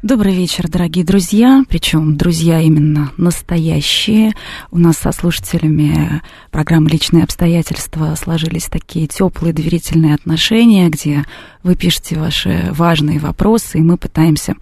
Добрый вечер, дорогие друзья, причем друзья именно настоящие. У нас со слушателями программы «Личные обстоятельства» сложились такие теплые доверительные отношения, где вы пишете ваши важные вопросы, и мы пытаемся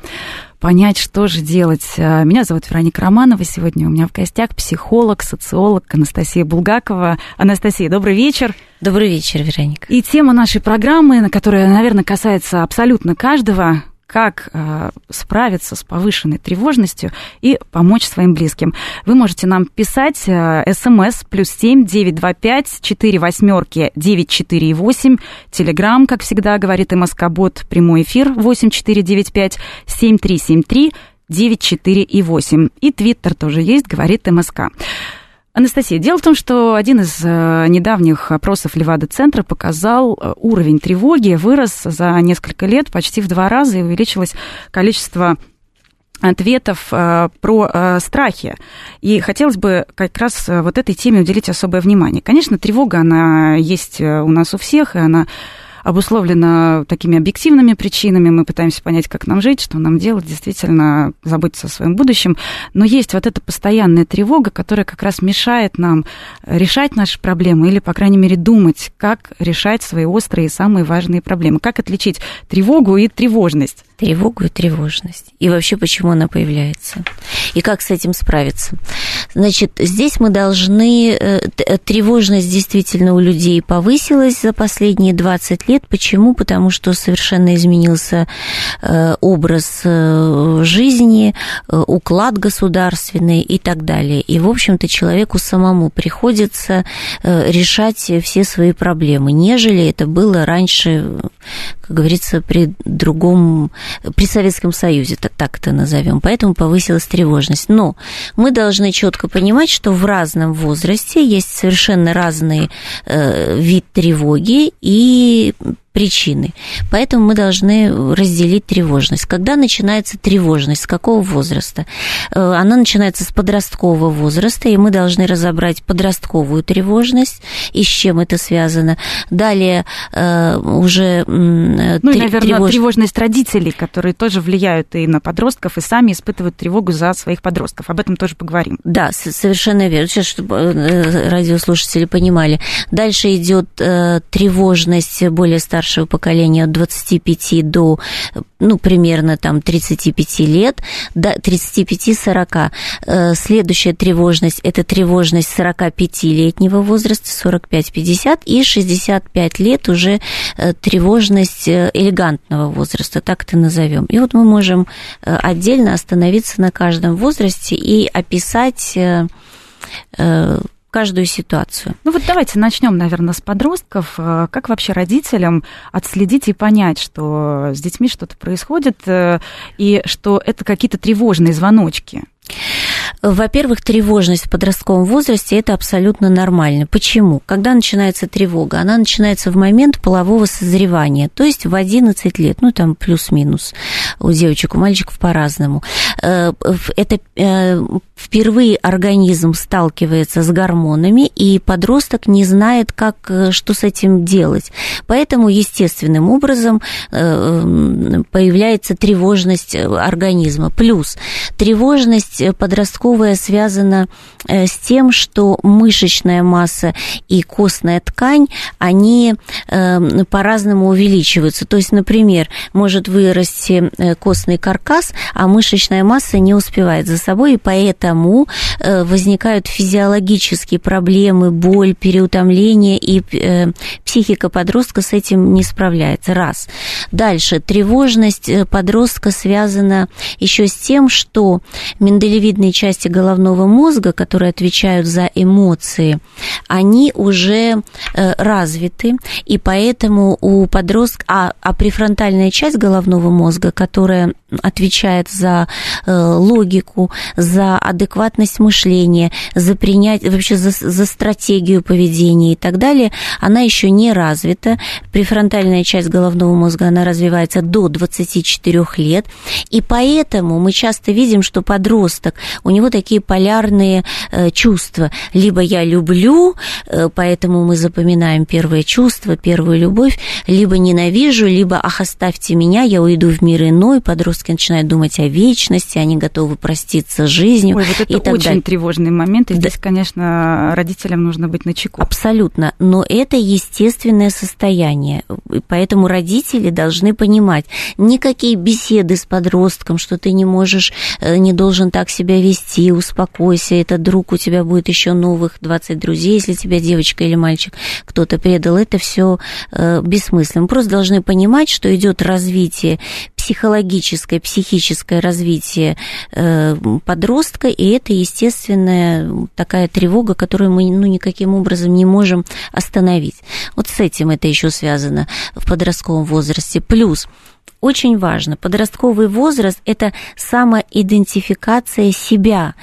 понять, что же делать. Меня зовут Вероника Романова. Сегодня у меня в гостях психолог, социолог Анастасия Булгакова. Анастасия, добрый вечер. Добрый вечер, Вероника. И тема нашей программы, на которая, наверное, касается абсолютно каждого, как э, справиться с повышенной тревожностью и помочь своим близким. Вы можете нам писать э, смс плюс семь девять два пять четыре восьмерки девять четыре восемь. Телеграмм, как всегда, говорит МСК Бот, прямой эфир восемь четыре девять пять семь три семь три девять четыре и восемь. И Твиттер тоже есть, говорит МСК. Анастасия, дело в том, что один из э, недавних опросов Левада-центра показал э, уровень тревоги вырос за несколько лет почти в два раза и увеличилось количество ответов э, про страхи. И хотелось бы как раз вот этой теме уделить особое внимание. Конечно, тревога, она есть у нас у всех, и она обусловлено такими объективными причинами. Мы пытаемся понять, как нам жить, что нам делать, действительно заботиться о своем будущем. Но есть вот эта постоянная тревога, которая как раз мешает нам решать наши проблемы или, по крайней мере, думать, как решать свои острые и самые важные проблемы. Как отличить тревогу и тревожность? Тревогу и тревожность. И вообще, почему она появляется. И как с этим справиться. Значит, здесь мы должны... Э, тревожность действительно у людей повысилась за последние 20 лет. Почему? Потому что совершенно изменился э, образ э, жизни, э, уклад государственный и так далее. И, в общем-то, человеку самому приходится решать все свои проблемы, нежели это было раньше, как говорится, при другом, при Советском Союзе, так это назовем. Поэтому повысилась тревожность. Но мы должны четко понимать, что в разном возрасте есть совершенно разный вид тревоги, и причины. Поэтому мы должны разделить тревожность. Когда начинается тревожность, с какого возраста? Э, она начинается с подросткового возраста, и мы должны разобрать подростковую тревожность и с чем это связано. Далее э, уже... Ну и, наверное, тревож... тревожность родителей, которые тоже влияют и на подростков, и сами испытывают тревогу за своих подростков. Об этом тоже поговорим. Да, совершенно верно. Сейчас, чтобы э, радиослушатели понимали. Дальше идет тревожность более старших старшего поколения от 25 до, ну, примерно там 35 лет, до 35-40. Э, следующая тревожность – это тревожность 45-летнего возраста, 45-50, и 65 лет уже э, тревожность э, элегантного возраста, так это назовем. И вот мы можем отдельно остановиться на каждом возрасте и описать каждую ситуацию. Ну вот давайте начнем, наверное, с подростков. Э, как вообще родителям отследить и понять, что с детьми что-то происходит, э, и что это какие-то тревожные звоночки? Во-первых, тревожность в подростковом возрасте – это абсолютно нормально. Почему? Когда начинается тревога? Она начинается в момент полового созревания, то есть в 11 лет, ну, там плюс-минус, у девочек, у мальчиков по-разному. Э, это впервые организм сталкивается с гормонами, и подросток не знает, как, э, что с этим делать. Поэтому естественным образом появляется тревожность организма. Плюс тревожность подростковая связана с тем, что мышечная масса и костная ткань, они по-разному увеличиваются. То есть, например, может вырасти костный каркас, а мышечная масса не успевает за собой, и поэтому э, возникают физиологические проблемы, боль, переутомление, и э, психика подростка с этим не справляется. Раз. Дальше. Тревожность э, подростка связана еще с тем, что миндалевидные части головного мозга, которые отвечают за эмоции, они уже развиты, и поэтому у подростка, а, а префронтальная часть головного мозга, которая отвечает за логику, за адекватность мышления, за принятие, вообще за, за стратегию поведения и так далее, она еще не развита. Префронтальная часть головного мозга, она развивается до 24 лет, и поэтому мы часто видим, что подросток, у него такие полярные э, чувства. Либо я люблю, э, поэтому мы запоминаем первое чувство, первую любовь, либо ненавижу, либо ах, оставьте меня, я уйду в мир иной. Подростки начинают думать о вечности, они готовы проститься с жизнью. Ой, вот это и так очень далее. тревожный момент, и да. здесь, конечно, родителям нужно быть начеку. Абсолютно, но это естественное состояние, поэтому родители должны понимать, никакие беседы с подростком, что ты не можешь, э, не должен так себя вести, успокойся, этот друг у тебя будет еще новых 20 друзей, если тебя девочка или мальчик кто-то предал, это все э, бессмысленно. Мы просто должны понимать, что идет развитие психологическое, психическое развитие э, подростка, и это естественная такая тревога, которую мы ну, никаким образом не можем остановить. Вот с этим это еще связано в подростковом возрасте. Плюс очень важно. Подростковый возраст – это самоидентификация себя.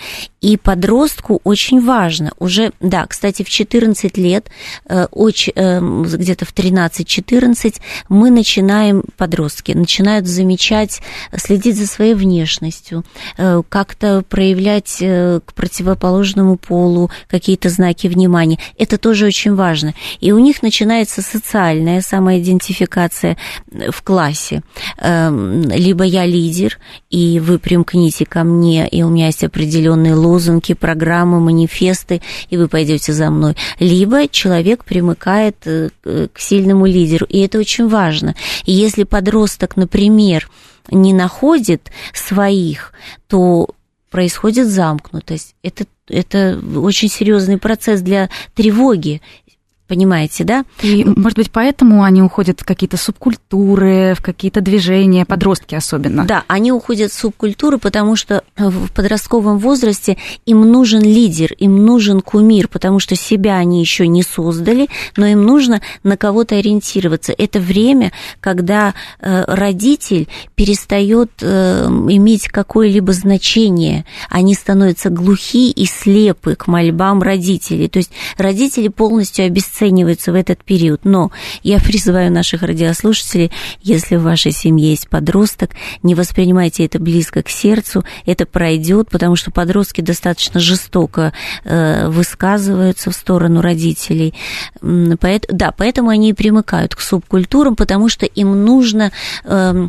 И подростку очень важно. Уже, да, кстати, в 14 лет, э, э, где-то в 13-14, мы начинаем, подростки, начинают замечать, следить за своей внешностью, э, как-то проявлять к противоположному полу какие-то знаки внимания. Это тоже очень важно. И у них начинается социальная самоидентификация в классе. Эм, либо я лидер, и вы примкните ко мне, и у меня есть определенные лозунги, программы, манифесты, и вы пойдете за мной. Либо человек примыкает э, к сильному лидеру, и это очень важно. И если подросток, например, не находит своих, то происходит замкнутость. Это, это очень серьезный процесс для тревоги Понимаете, да? И, может быть, поэтому они уходят в какие-то субкультуры, в какие-то движения, подростки особенно. Да, они уходят в субкультуры, потому что в подростковом возрасте им нужен лидер, им нужен кумир, потому что себя они еще не создали, но им нужно на кого-то ориентироваться. Это время, когда э, родитель перестает э, иметь какое-либо значение, они становятся глухи и слепы к мольбам родителей. То есть родители полностью обесценивают обесцениваются в этот период. Но я призываю наших радиослушателей, если в вашей семье есть подросток, не воспринимайте это близко к сердцу, это пройдет, потому что подростки достаточно жестоко э, высказываются в сторону родителей. Поэтому, да, поэтому они и примыкают к субкультурам, потому что им нужно... Э,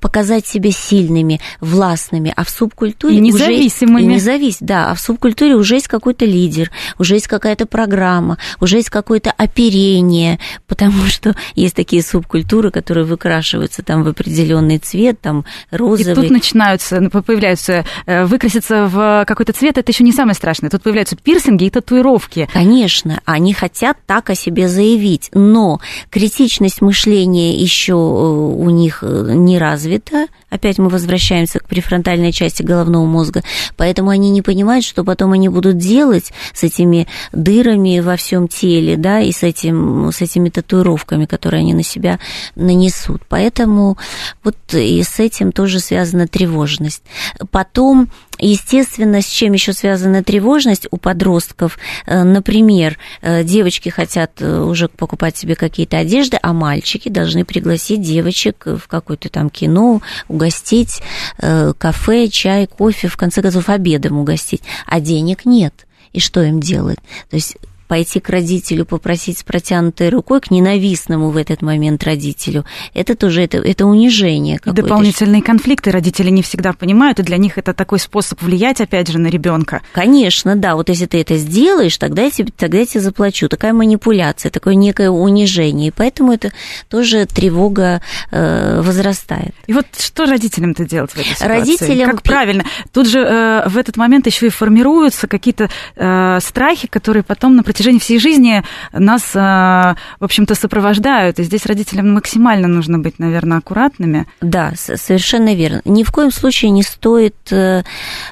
показать себя сильными, властными, а в субкультуре и независимыми. Уже, и независ, да, а в субкультуре уже есть какой-то лидер, уже есть какая-то программа, уже есть какое-то оперение, потому что есть такие субкультуры, которые выкрашиваются там в определенный цвет, там розовый. И тут начинаются, появляются, э, выкраситься в какой-то цвет, это еще не самое страшное. Тут появляются пирсинги и татуировки. Конечно, они хотят так о себе заявить, но критичность мышления еще э, у них э, не развита. Опять мы возвращаемся к префронтальной части головного мозга. Поэтому они не понимают, что потом они будут делать с этими дырами во всем теле, да, и с, этим, с этими татуировками, которые они на себя нанесут. Поэтому вот и с этим тоже связана тревожность. Потом Естественно, с чем еще связана тревожность у подростков? Э, например, э, девочки хотят э, уже покупать себе какие-то одежды, а мальчики должны пригласить девочек в какое-то там кино, угостить, кафе, чай, кофе, в конце концов, обедом угостить. А денег нет. И что им делать? То есть пойти к родителю, попросить с протянутой рукой, к ненавистному в этот момент родителю, это тоже это, это унижение. И дополнительные конфликты родители не всегда понимают, и для них это такой способ влиять, опять же, на ребенка. Конечно, да, вот если ты это сделаешь, тогда я тебе, тогда я тебе заплачу. Такая манипуляция, такое некое унижение, и поэтому это тоже тревога э, возрастает. И вот что родителям-то делать в этой ситуации? Родителям... Как правильно? Тут же э, в этот момент еще и формируются какие-то э, страхи, которые потом на протяжении всей жизни нас, э, в общем-то, сопровождают. И здесь родителям максимально нужно быть, наверное, аккуратными. Да, совершенно верно. Ни в коем случае не стоит э,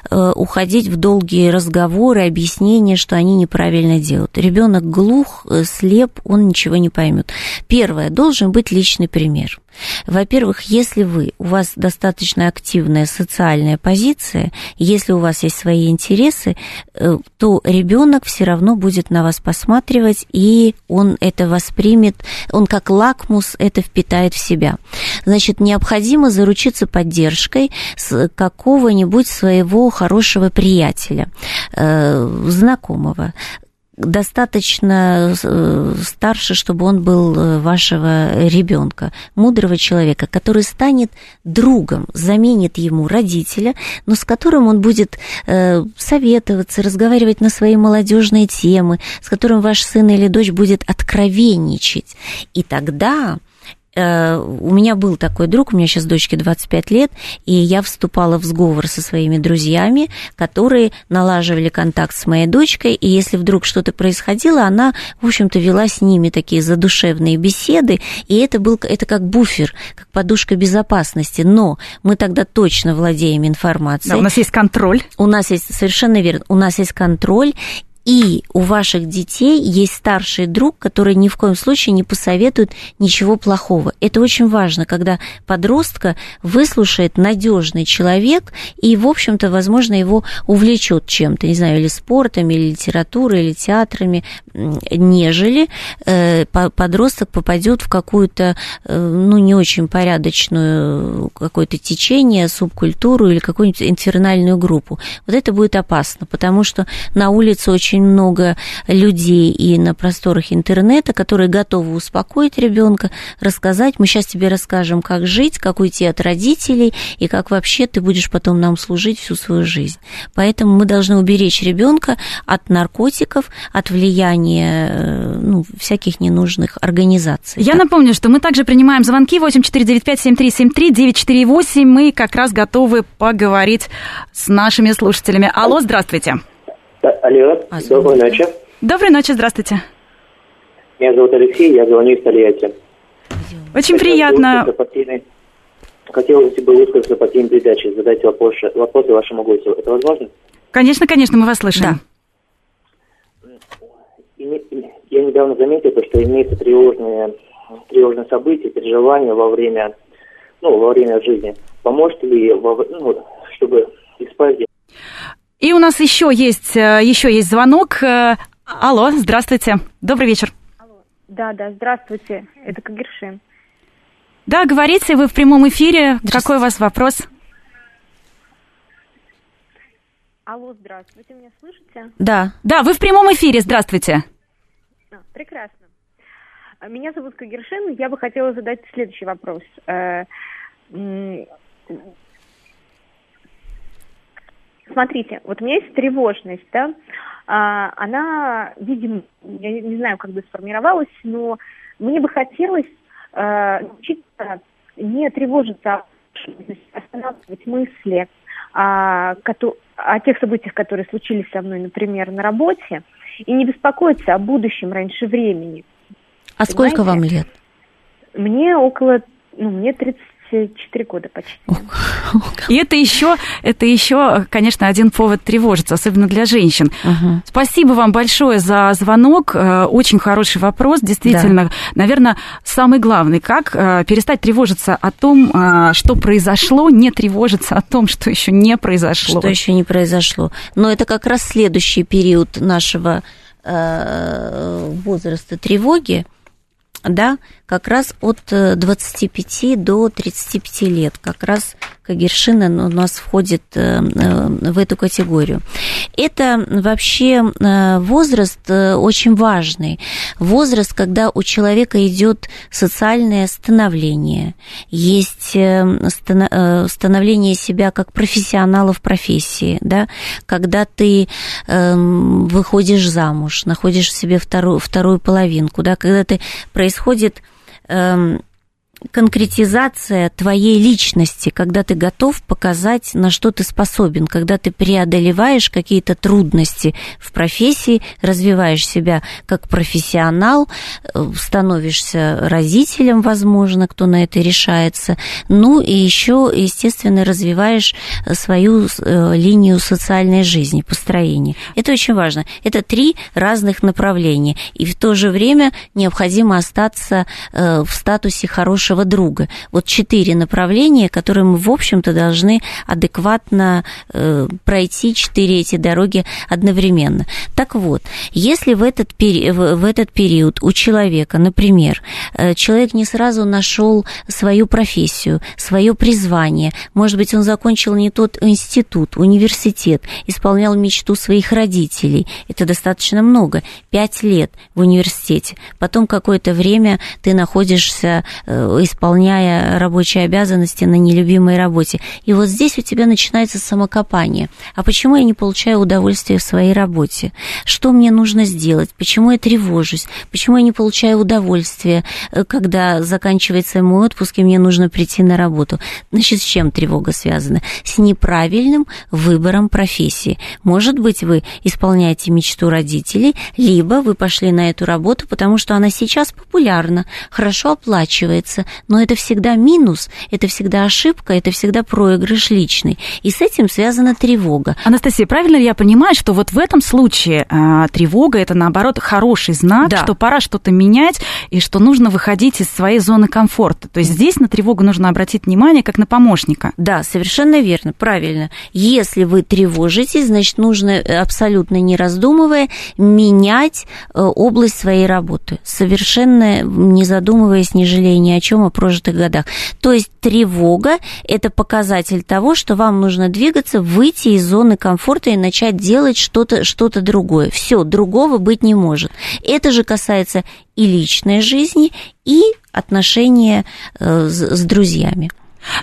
э, уходить в долгие разговоры, объяснения, что они неправильно делают. Ребенок глух, слеп, он ничего не поймет. Первое, должен быть личный пример. Во-первых, если вы, у вас достаточно активная социальная позиция, если у вас есть свои интересы, э, то ребенок все равно будет на вас посматривать, и он это воспримет, он как лакмус это впитает в себя. Значит, необходимо заручиться поддержкой какого-нибудь своего хорошего приятеля, э, знакомого, достаточно э, старше, чтобы он был э, вашего ребенка, мудрого человека, который станет другом, заменит ему родителя, но с которым он будет э, советоваться, разговаривать на свои молодежные темы, с которым ваш сын или дочь будет откровенничать. И тогда у меня был такой друг, у меня сейчас дочке 25 лет, и я вступала в сговор со своими друзьями, которые налаживали контакт с моей дочкой, и если вдруг что-то происходило, она, в общем-то, вела с ними такие задушевные беседы, и это был это как буфер, как подушка безопасности, но мы тогда точно владеем информацией. Да, у нас есть контроль. У нас есть, совершенно верно, у нас есть контроль, и у ваших детей есть старший друг, который ни в коем случае не посоветует ничего плохого. Это очень важно, когда подростка выслушает надежный человек и, в общем-то, возможно, его увлечет чем-то, не знаю, или спортом, или литературой, или театрами, нежели э, подросток попадет в какую-то, э, ну, не очень порядочную какое-то течение, субкультуру или какую-нибудь инфернальную группу. Вот это будет опасно, потому что на улице очень очень много людей и на просторах интернета, которые готовы успокоить ребенка, рассказать. Мы сейчас тебе расскажем, как жить, как уйти от родителей и как вообще ты будешь потом нам служить всю свою жизнь. Поэтому мы должны уберечь ребенка от наркотиков, от влияния э, ну, всяких ненужных организаций. Я так. напомню, что мы также принимаем звонки 8495-7373-948. Мы как раз готовы поговорить с нашими слушателями. Алло, здравствуйте. Алло, а, доброй ночи. Доброй ночи, здравствуйте. Меня зовут Алексей, я звоню из Тольятти. Очень приятно. Хотелось бы высказаться по теме передачи, задать вопросы, вопросы вашему гостю. Это возможно? Конечно, конечно, мы вас слышим. Да. Я недавно заметил, что имеются тревожные, тревожные события, переживания во время, ну, во время жизни. Поможет ли, ну, чтобы исправить и у нас еще есть, э, еще есть звонок. Э, алло, здравствуйте. Добрый вечер. Алло. Да, да, здравствуйте. Это Кагершин. Да, говорите, вы в прямом эфире. Какой у вас вопрос? Алло, здравствуйте, меня слышите? Да. Да, вы в прямом эфире, здравствуйте. А, прекрасно. Меня зовут Кагершин, я бы хотела задать следующий вопрос. Смотрите, вот у меня есть тревожность, да, а, она, видимо, я не знаю, как бы сформировалась, но мне бы хотелось а, научиться не тревожиться, а останавливать мысли о, о тех событиях, которые случились со мной, например, на работе, и не беспокоиться о будущем раньше времени. А Понимаете? сколько вам лет? Мне около, ну, мне 30 4 года почти. И это еще, это еще, конечно, один повод тревожиться, особенно для женщин. Угу. Спасибо вам большое за звонок. Э, очень хороший вопрос. Действительно, да. наверное, самый главный. Как э, перестать тревожиться о том, э, что произошло, не тревожиться о том, что еще не произошло. Что еще не произошло. Но это как раз следующий период нашего возраста тревоги да, как раз от 25 э, до 35 лет, как раз Кагершина у нас входит э, э, в эту категорию. Это вообще возраст очень важный. Возраст, когда у человека идет социальное становление, есть становление себя как профессионала в профессии, да, когда ты эм, выходишь замуж, находишь себе вторую, вторую половинку, да, когда ты происходит Um, конкретизация твоей личности, когда ты готов показать, на что ты способен, когда ты преодолеваешь какие-то трудности в профессии, развиваешь себя как профессионал, э, становишься родителем, возможно, кто на это решается, ну и еще, естественно, развиваешь свою э, линию социальной жизни, построения. Это очень важно. Это три разных направления, и в то же время необходимо остаться э, в статусе хорошего хорошего друга. Вот четыре направления, которые мы, в общем-то, должны адекватно э, пройти четыре эти дороги одновременно. Так вот, если в этот, пери- в этот период у человека, например, э, человек не сразу нашел свою профессию, свое призвание, может быть, он закончил не тот институт, университет, исполнял мечту своих родителей, это достаточно много, пять лет в университете, потом какое-то время ты находишься, э, исполняя рабочие обязанности на нелюбимой работе, и вот здесь у тебя начинается самокопание. А почему я не получаю удовольствие в своей работе? Что мне нужно сделать? Почему я тревожусь? Почему я не получаю удовольствие, э, когда заканчивается мой отпуск, и мне нужно прийти на работу? Значит, с чем тревога связана? С неправильным выбором профессии. Может быть, вы исполняете мечту родителей, либо вы пошли на эту работу, потому что она сейчас популярна, хорошо оплачивается, но это всегда минус, это всегда ошибка, это всегда проигрыш личный. И с этим связана тревога. Анастасия, правильно ли я понимаю, что вот в этом случае а, тревога это наоборот хороший знак, Да. что пора что-то менять и что нужно выходить из своей зоны комфорта. То есть здесь на тревогу нужно обратить внимание как на помощника. Да, совершенно верно, правильно. Если вы тревожитесь, значит, нужно э, абсолютно не раздумывая менять э, область своей работы, совершенно не задумываясь, не жалея ни о чем о прожитых годах. То есть тревога – это показатель того, что вам нужно двигаться, выйти из зоны комфорта и начать делать что-то что другое. Все, другого быть не может. Это же касается и личной жизни, и отношения э, с друзьями.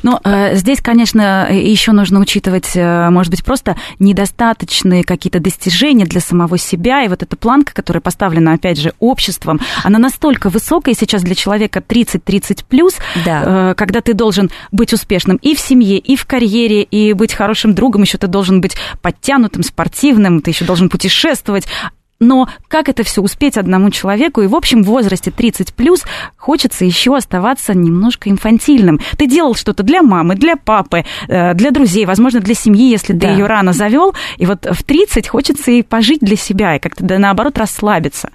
Но э, здесь, конечно, еще нужно учитывать, э, может быть, просто недостаточные какие-то достижения для самого себя. И вот эта планка, которая поставлена, опять же, обществом, она настолько высокая сейчас для человека 30-30 плюс, Да. э, когда ты должен быть успешным и в семье, и в карьере, и быть хорошим другом, еще ты должен быть подтянутым, спортивным, ты еще должен путешествовать. Но как это все успеть одному человеку? И в общем в возрасте 30 плюс хочется еще оставаться немножко инфантильным. Ты делал что-то для мамы, для папы, э, для друзей, возможно, для семьи, если Да. ты ее рано завел. И вот в 30 хочется и пожить для себя, и как-то да, наоборот расслабиться.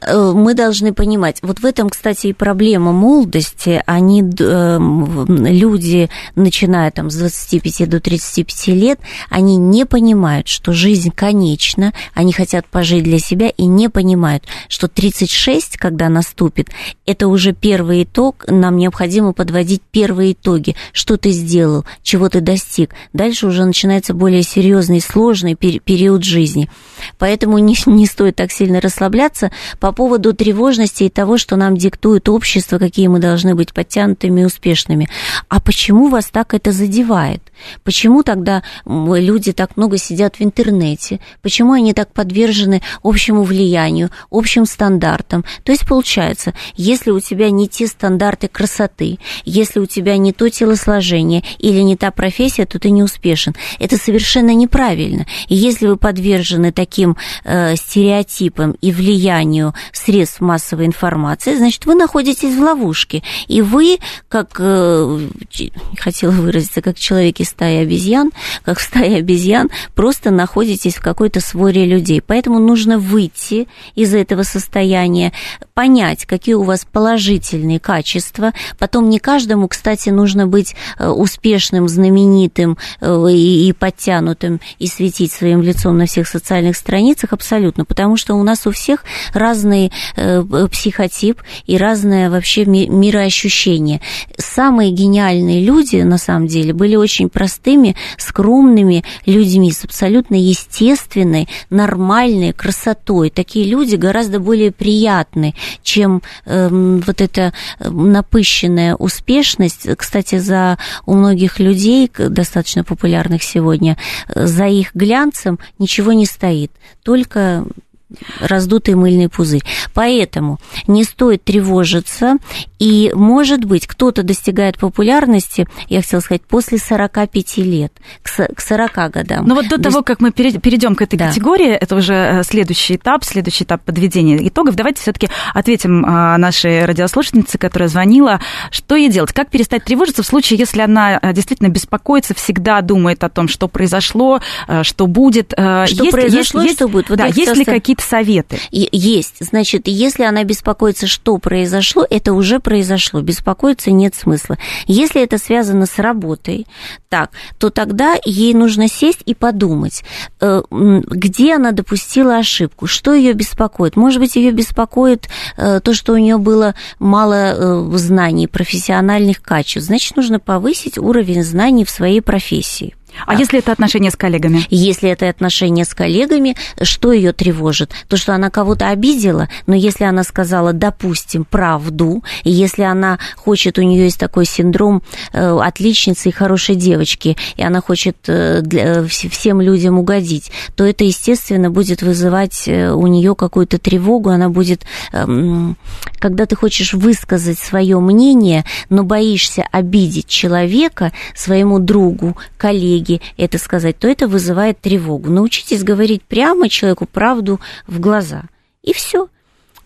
Э, мы должны понимать, вот в этом, кстати, и проблема молодости, они, эм, люди, начиная там с 25 до 35 лет, они не понимают, что жизнь конечна, они хотят пожить для себя и не понимают, что 36, когда наступит, это уже первый итог, нам необходимо подводить первые итоги, что ты сделал, чего ты достиг. Дальше уже начинается более серьезный, сложный пер- период жизни. Поэтому не, не стоит так сильно расслабляться по поводу тревожности и того, что нам диктует общество, какие мы должны быть подтянутыми и успешными. А почему вас так это задевает? Почему тогда люди так много сидят в интернете? Почему они так подвержены общему влиянию, общим стандартам? То есть получается, если у тебя не те стандарты красоты, если у тебя не то телосложение или не та профессия, то ты не успешен. Это совершенно неправильно. И если вы подвержены таким э, стереотипам и влиянию средств массовой информации, значит, вы находитесь в ловушке. И вы, как, э, хотела выразиться, как человек из стаи обезьян, как в стае обезьян, просто находитесь в какой-то своре людей. Поэтому нужно выйти из этого состояния, понять, какие у вас положительные качества. Потом не каждому, кстати, нужно быть э, успешным, знаменитым э, и, и подтянутым и светить своим лицом на всех социальных страницах абсолютно, потому что у нас у всех разный э, психотип и разное вообще ми- мироощущение. Самые гениальные люди, на самом деле, были очень простыми, скромными людьми с абсолютно естественной, нормальной красотой. Такие люди гораздо более приятны, чем эм, вот эта э, напыщенная успешность. Кстати, за у многих людей, достаточно популярных сегодня, э, за их глянцем ничего не стоит, только раздутый мыльный пузырь. Поэтому не стоит тревожиться, и, может быть, кто-то достигает популярности, я хотела сказать, после 45 лет, к со- к 40 годам. Но вот до То того, как мы перейдем к этой Да. категории, это уже э, следующий этап, следующий этап подведения итогов. Давайте все-таки ответим а, нашей радиослушательнице, которая звонила, что ей делать, как перестать тревожиться в случае, если она а, действительно беспокоится, всегда думает о том, что произошло, а, что будет. Что Есть- произошло, есть- что будет? Вот да, есть ли какие-то советы? Есть. Значит, если она беспокоится, что произошло, это уже произошло, беспокоиться нет смысла. Если это связано с работой, так, то тогда ей нужно сесть и подумать, э, где она допустила ошибку, что ее беспокоит. Может быть, ее беспокоит э, то, что у нее было мало знаний, профессиональных качеств. Значит, нужно повысить уровень знаний в своей профессии. А, а если это отношения с коллегами? Если это отношения с коллегами, что ее тревожит? То, что она кого-то обидела, но если она сказала, допустим, правду, и если она хочет, у нее есть такой синдром э, отличницы и хорошей девочки, и она хочет э, для, всем людям угодить, то это, естественно, будет вызывать э, у нее какую-то тревогу, она будет, эм, когда ты хочешь высказать свое мнение, но боишься обидеть человека, своему другу, коллеге, коллеги это сказать, то это вызывает тревогу. Научитесь говорить прямо человеку правду в глаза. И все.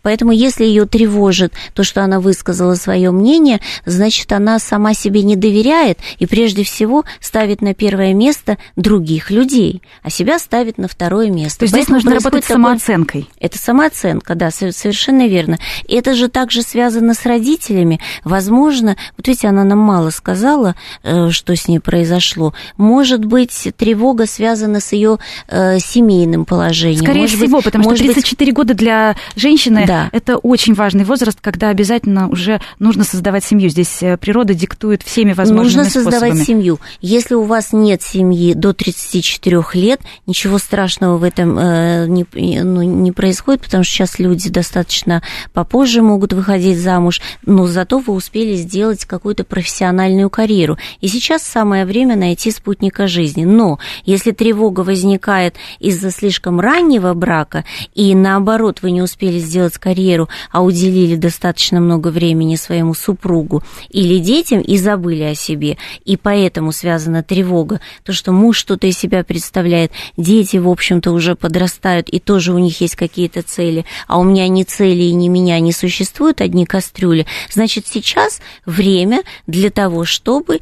Поэтому если ее тревожит то, что она высказала свое мнение, значит, она сама себе не доверяет и прежде всего ставит на первое место других людей, а себя ставит на второе место. То есть здесь нужно работать с самооценкой. Это самооценка, да, совершенно верно. И это же также связано с родителями. Возможно, вот видите, она нам мало сказала, э, что с ней произошло. Может быть, тревога связана с ее э, семейным положением. Скорее может всего, быть, потому что 34 быть... года для женщины да. это очень важный возраст, когда обязательно уже нужно создавать семью. Здесь э, природа диктует всеми возможными Нужно способами. создавать семью. Если у вас нет семьи до 34 лет, ничего страшного в этом э, не, ну, не происходит, потому что сейчас люди достаточно попозже могут выходить замуж, но зато вы успели сделать какую-то профессиональную карьеру. И сейчас самое время найти спутника жизни. Но если тревога возникает из-за слишком раннего брака, и наоборот вы не успели сделать карьеру, а уделили достаточно много времени своему супругу или детям и забыли о себе, и поэтому связана тревога, то, что муж что-то из себя представляет, дети, в общем-то, уже подрастают, и тоже у них есть какие-то цели, а у меня ни цели и ни меня не существуют, одни кастрюли, значит, сейчас время для того, чтобы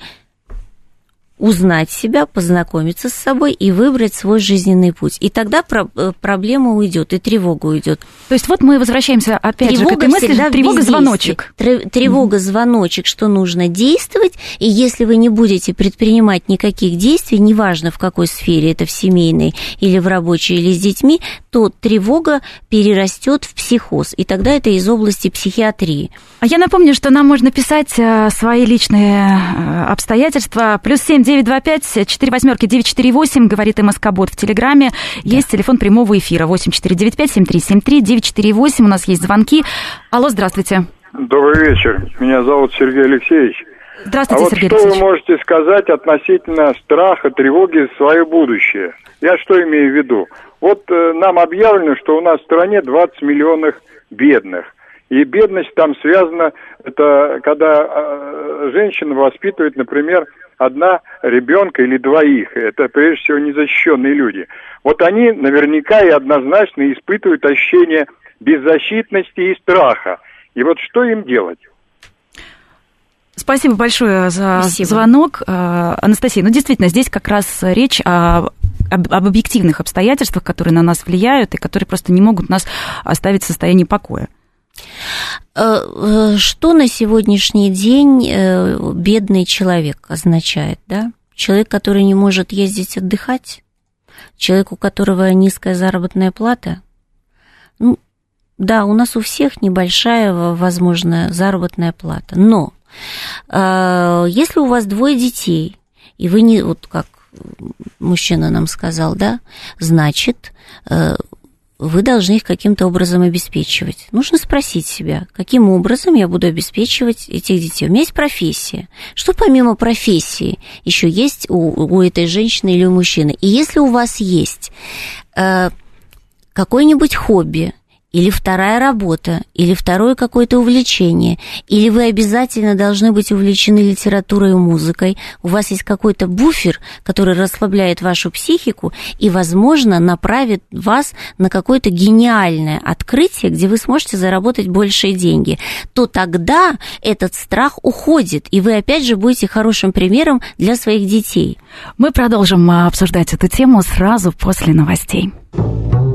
узнать себя, познакомиться с собой и выбрать свой жизненный путь. И тогда про- э, проблема уйдет, и тревога уйдет. То есть вот мы возвращаемся опять тревога же к этой мысли, тревога звоночек. Тревога звоночек, что нужно действовать, и если вы не будете предпринимать никаких действий, неважно в какой сфере, это в семейной или в рабочей, или с детьми, то тревога перерастет в психоз, и тогда это из области психиатрии. А я напомню, что нам можно писать э, свои личные э, обстоятельства, плюс 7 925-4 восьмерки 948, говорит и Бот в Телеграме. Есть да. телефон прямого эфира 8495-7373-948. У нас есть звонки. Алло, здравствуйте. Добрый вечер. Меня зовут Сергей Алексеевич. Здравствуйте, а вот Сергей что Алексеевич. вы можете сказать относительно страха, тревоги за свое будущее? Я что имею в виду? Вот э, нам объявлено, что у нас в стране 20 миллионов бедных. И бедность там связана, это когда э, женщина воспитывает, например, одна ребенка или двоих. Это прежде всего незащищенные люди. Вот они наверняка и однозначно испытывают ощущение беззащитности и страха. И вот что им делать? Спасибо большое за Спасибо. звонок, э, Анастасия. Ну, действительно, здесь как раз речь о об, об объективных обстоятельствах, которые на нас влияют и которые просто не могут нас оставить в состоянии покоя. Э, э, что на сегодняшний день э, бедный человек означает, да? Человек, который не может ездить отдыхать, человек, у которого низкая заработная плата. Ну, да, у нас у всех небольшая, возможно, заработная плата. Но если у вас двое детей, и вы не, вот как мужчина нам сказал, да, значит, вы должны их каким-то образом обеспечивать. Нужно спросить себя, каким образом я буду обеспечивать этих детей. У меня есть профессия. Что помимо профессии еще есть у, у этой женщины или у мужчины? И если у вас есть э, какое-нибудь хобби, или вторая работа, или второе какое-то увлечение, или вы обязательно должны быть увлечены литературой и музыкой, у вас есть какой-то буфер, который расслабляет вашу психику и, возможно, направит вас на какое-то гениальное открытие, где вы сможете заработать большие деньги, то тогда этот страх уходит, и вы опять же будете хорошим примером для своих детей. Мы продолжим а, обсуждать эту тему сразу после новостей.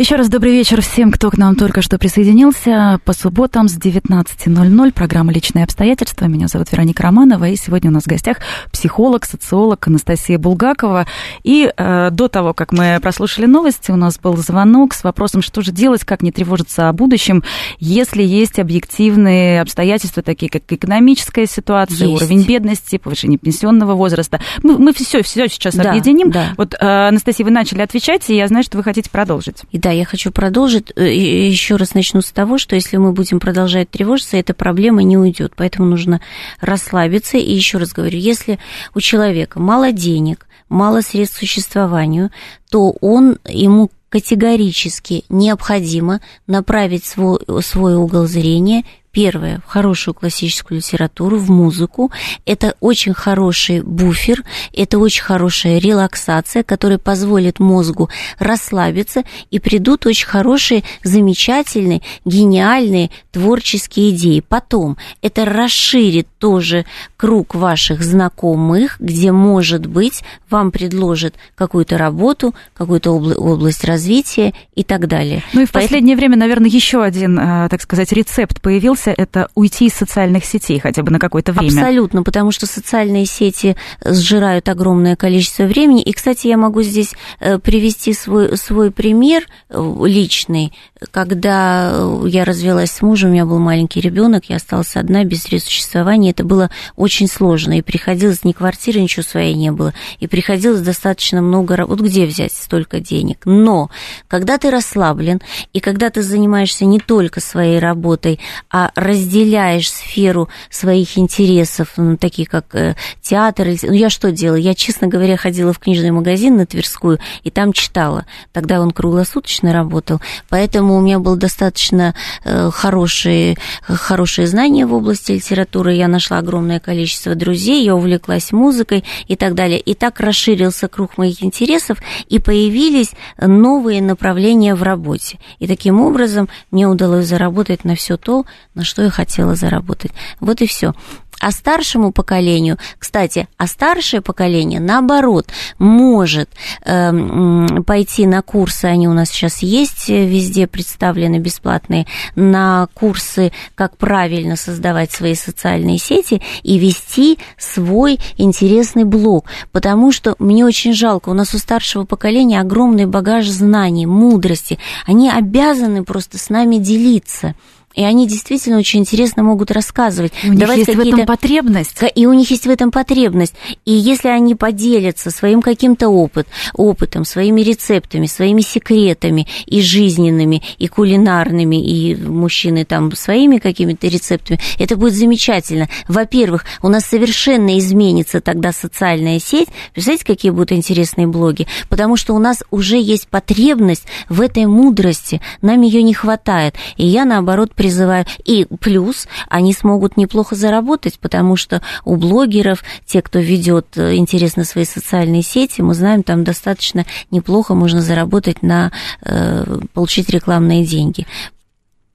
Еще раз добрый вечер всем, кто к нам только что присоединился. По субботам с 19.00 программа «Личные обстоятельства». Меня зовут Вероника Романова, и сегодня у нас в гостях психолог, социолог Анастасия Булгакова. И э, до того, как мы прослушали новости, у нас был звонок с вопросом, что же делать, как не тревожиться о будущем, если есть объективные обстоятельства, такие как экономическая ситуация, есть. уровень бедности, повышение пенсионного возраста. Мы, мы все, все сейчас да, объединим. Да. Вот, э, Анастасия, вы начали отвечать, и я знаю, что вы хотите продолжить. И да, я хочу продолжить. Э, еще раз начну с того, что если мы будем продолжать тревожиться, эта проблема не уйдет. Поэтому нужно расслабиться. И еще раз говорю, если у человека мало денег, мало средств к существованию, то он, ему категорически необходимо направить свой, свой угол зрения Первое, в хорошую классическую литературу, в музыку. Это очень хороший буфер, это очень хорошая релаксация, которая позволит мозгу расслабиться, и придут очень хорошие, замечательные, гениальные творческие идеи. Потом это расширит тоже круг ваших знакомых, где, может быть, вам предложат какую-то работу, какую-то область развития и так далее. Ну и в Поэтому... последнее время, наверное, еще один, э, так сказать, рецепт появился появился, это уйти из социальных сетей хотя бы на какое-то время. Абсолютно, потому что социальные сети сжирают огромное количество времени. И, кстати, я могу здесь э, привести свой, свой пример э, личный. Когда э, я развелась с мужем, у меня был маленький ребенок, я осталась одна без средств существования. Это было очень сложно. И приходилось ни квартиры, ничего своей не было. И приходилось достаточно много... Вот где взять столько денег? Но когда ты расслаблен, и когда ты занимаешься не только своей работой, а разделяешь сферу своих интересов, ну, такие как э, театр, ну, я что делала? Я, честно говоря, ходила в книжный магазин на Тверскую и там читала. Тогда он круглосуточно работал, поэтому у меня было достаточно э, хорошие, хорошие знания в области литературы, я нашла огромное количество друзей, я увлеклась музыкой и так далее. И так расширился круг моих интересов, и появились новые направления в работе. И таким образом мне удалось заработать на все то, на что я хотела заработать. Вот и все. А старшему поколению, кстати, а старшее поколение, наоборот, может э, пойти на курсы, они у нас сейчас есть, э, везде представлены бесплатные, на курсы, как правильно создавать свои социальные сети и вести свой интересный блог. Потому что мне очень жалко, у нас у старшего поколения огромный багаж знаний, мудрости. Они обязаны просто с нами делиться и они действительно очень интересно могут рассказывать. И у них есть в этом потребность. И у них есть в этом потребность. И если они поделятся своим каким-то опыт, опытом, своими рецептами, своими секретами и жизненными, и кулинарными, и мужчины там своими какими-то рецептами, это будет замечательно. Во-первых, у нас совершенно изменится тогда социальная сеть. Представляете, какие будут интересные блоги? Потому что у нас уже есть потребность в этой мудрости. Нам ее не хватает. И я, наоборот, призываю. И плюс они смогут неплохо заработать, потому что у блогеров, те, кто ведет э, интересно свои социальные сети, мы знаем, там достаточно неплохо можно заработать на э, получить рекламные деньги.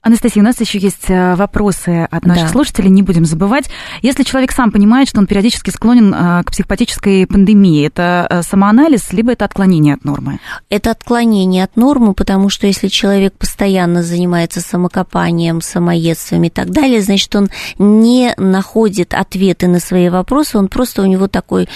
Анастасия, у нас еще есть э, вопросы от наших да. слушателей, не будем забывать. Если человек сам понимает, что он периодически склонен э, к психопатической пандемии, это э, самоанализ, либо это отклонение от нормы? Это отклонение от нормы, потому что если человек постоянно занимается самокопанием, самоедством и так далее, значит, он не находит ответы на свои вопросы, он просто у него такой